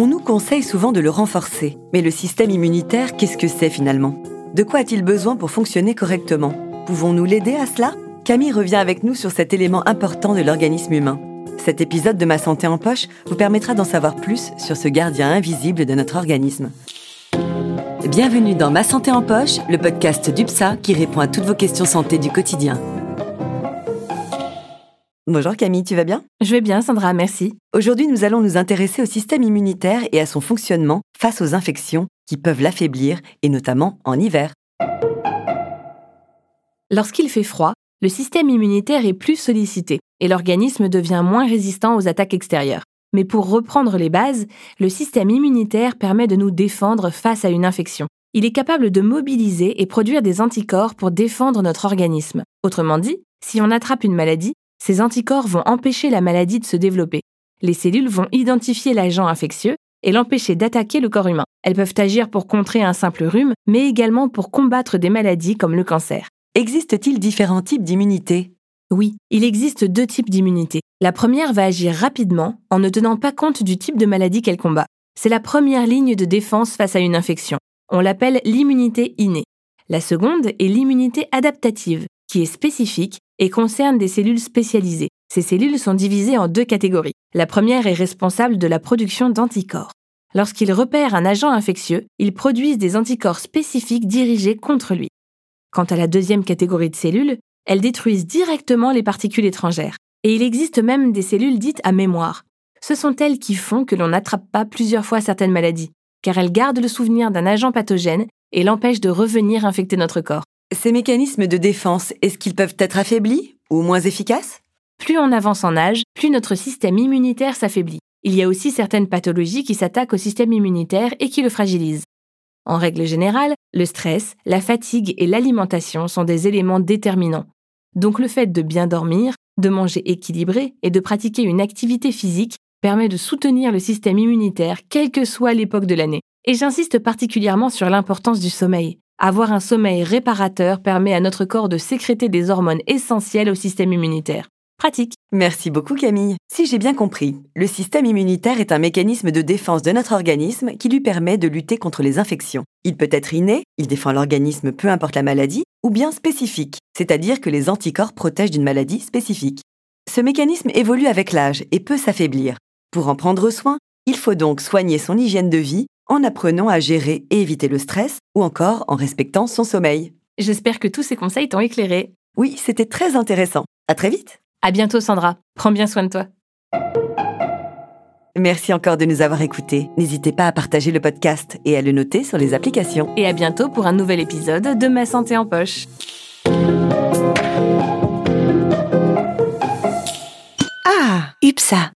On nous conseille souvent de le renforcer. Mais le système immunitaire, qu'est-ce que c'est finalement? De quoi a-t-il besoin pour fonctionner correctement? Pouvons-nous l'aider à cela? Camille revient avec nous sur cet élément important de l'organisme humain. Cet épisode de Ma santé en poche vous permettra d'en savoir plus sur ce gardien invisible de notre organisme. Bienvenue dans Ma santé en poche, le podcast d'UPSA qui répond à toutes vos questions santé du quotidien. Bonjour Camille, tu vas bien? Je vais bien Sandra, merci. Aujourd'hui, nous allons nous intéresser au système immunitaire et à son fonctionnement face aux infections qui peuvent l'affaiblir, et notamment en hiver. Lorsqu'il fait froid, le système immunitaire est plus sollicité et l'organisme devient moins résistant aux attaques extérieures. Mais pour reprendre les bases, le système immunitaire permet de nous défendre face à une infection. Il est capable de mobiliser et produire des anticorps pour défendre notre organisme. Autrement dit, si on attrape une maladie, ces anticorps vont empêcher la maladie de se développer. Les cellules vont identifier l'agent infectieux et l'empêcher d'attaquer le corps humain. Elles peuvent agir pour contrer un simple rhume, mais également pour combattre des maladies comme le cancer. Existe-t-il différents types d'immunité? Oui, il existe deux types d'immunité. La première va agir rapidement en ne tenant pas compte du type de maladie qu'elle combat. C'est la première ligne de défense face à une infection. On l'appelle l'immunité innée. La seconde est l'immunité adaptative, qui est spécifique et concerne des cellules spécialisées. Ces cellules sont divisées en deux catégories. La première est responsable de la production d'anticorps. Lorsqu'ils repèrent un agent infectieux, ils produisent des anticorps spécifiques dirigés contre lui. Quant à la deuxième catégorie de cellules, elles détruisent directement les particules étrangères. Et il existe même des cellules dites à mémoire. Ce sont elles qui font que l'on n'attrape pas plusieurs fois certaines maladies, car elles gardent le souvenir d'un agent pathogène et l'empêchent de revenir infecter notre corps. Ces mécanismes de défense, est-ce qu'ils peuvent être affaiblis ou moins efficaces? Plus on avance en âge, plus notre système immunitaire s'affaiblit. Il y a aussi certaines pathologies qui s'attaquent au système immunitaire et qui le fragilisent. En règle générale, le stress, la fatigue et l'alimentation sont des éléments déterminants. Donc le fait de bien dormir, de manger équilibré et de pratiquer une activité physique permet de soutenir le système immunitaire quelle que soit l'époque de l'année. Et j'insiste particulièrement sur l'importance du sommeil. Avoir un sommeil réparateur permet à notre corps de sécréter des hormones essentielles au système immunitaire. Pratique. Merci beaucoup Camille. Si j'ai bien compris, le système immunitaire est un mécanisme de défense de notre organisme qui lui permet de lutter contre les infections. Il peut être inné, il défend l'organisme peu importe la maladie, ou bien spécifique, c'est-à-dire que les anticorps protègent d'une maladie spécifique. Ce mécanisme évolue avec l'âge et peut s'affaiblir. Pour en prendre soin, il faut donc soigner son hygiène de vie en apprenant à gérer et éviter le stress ou encore en respectant son sommeil. J'espère que tous ces conseils t'ont éclairé. Oui, c'était très intéressant. À très vite. À bientôt Sandra. Prends bien soin de toi. Merci encore de nous avoir écoutés. N'hésitez pas à partager le podcast et à le noter sur les applications. Et à bientôt pour un nouvel épisode de Ma santé en poche. Ah, UPSA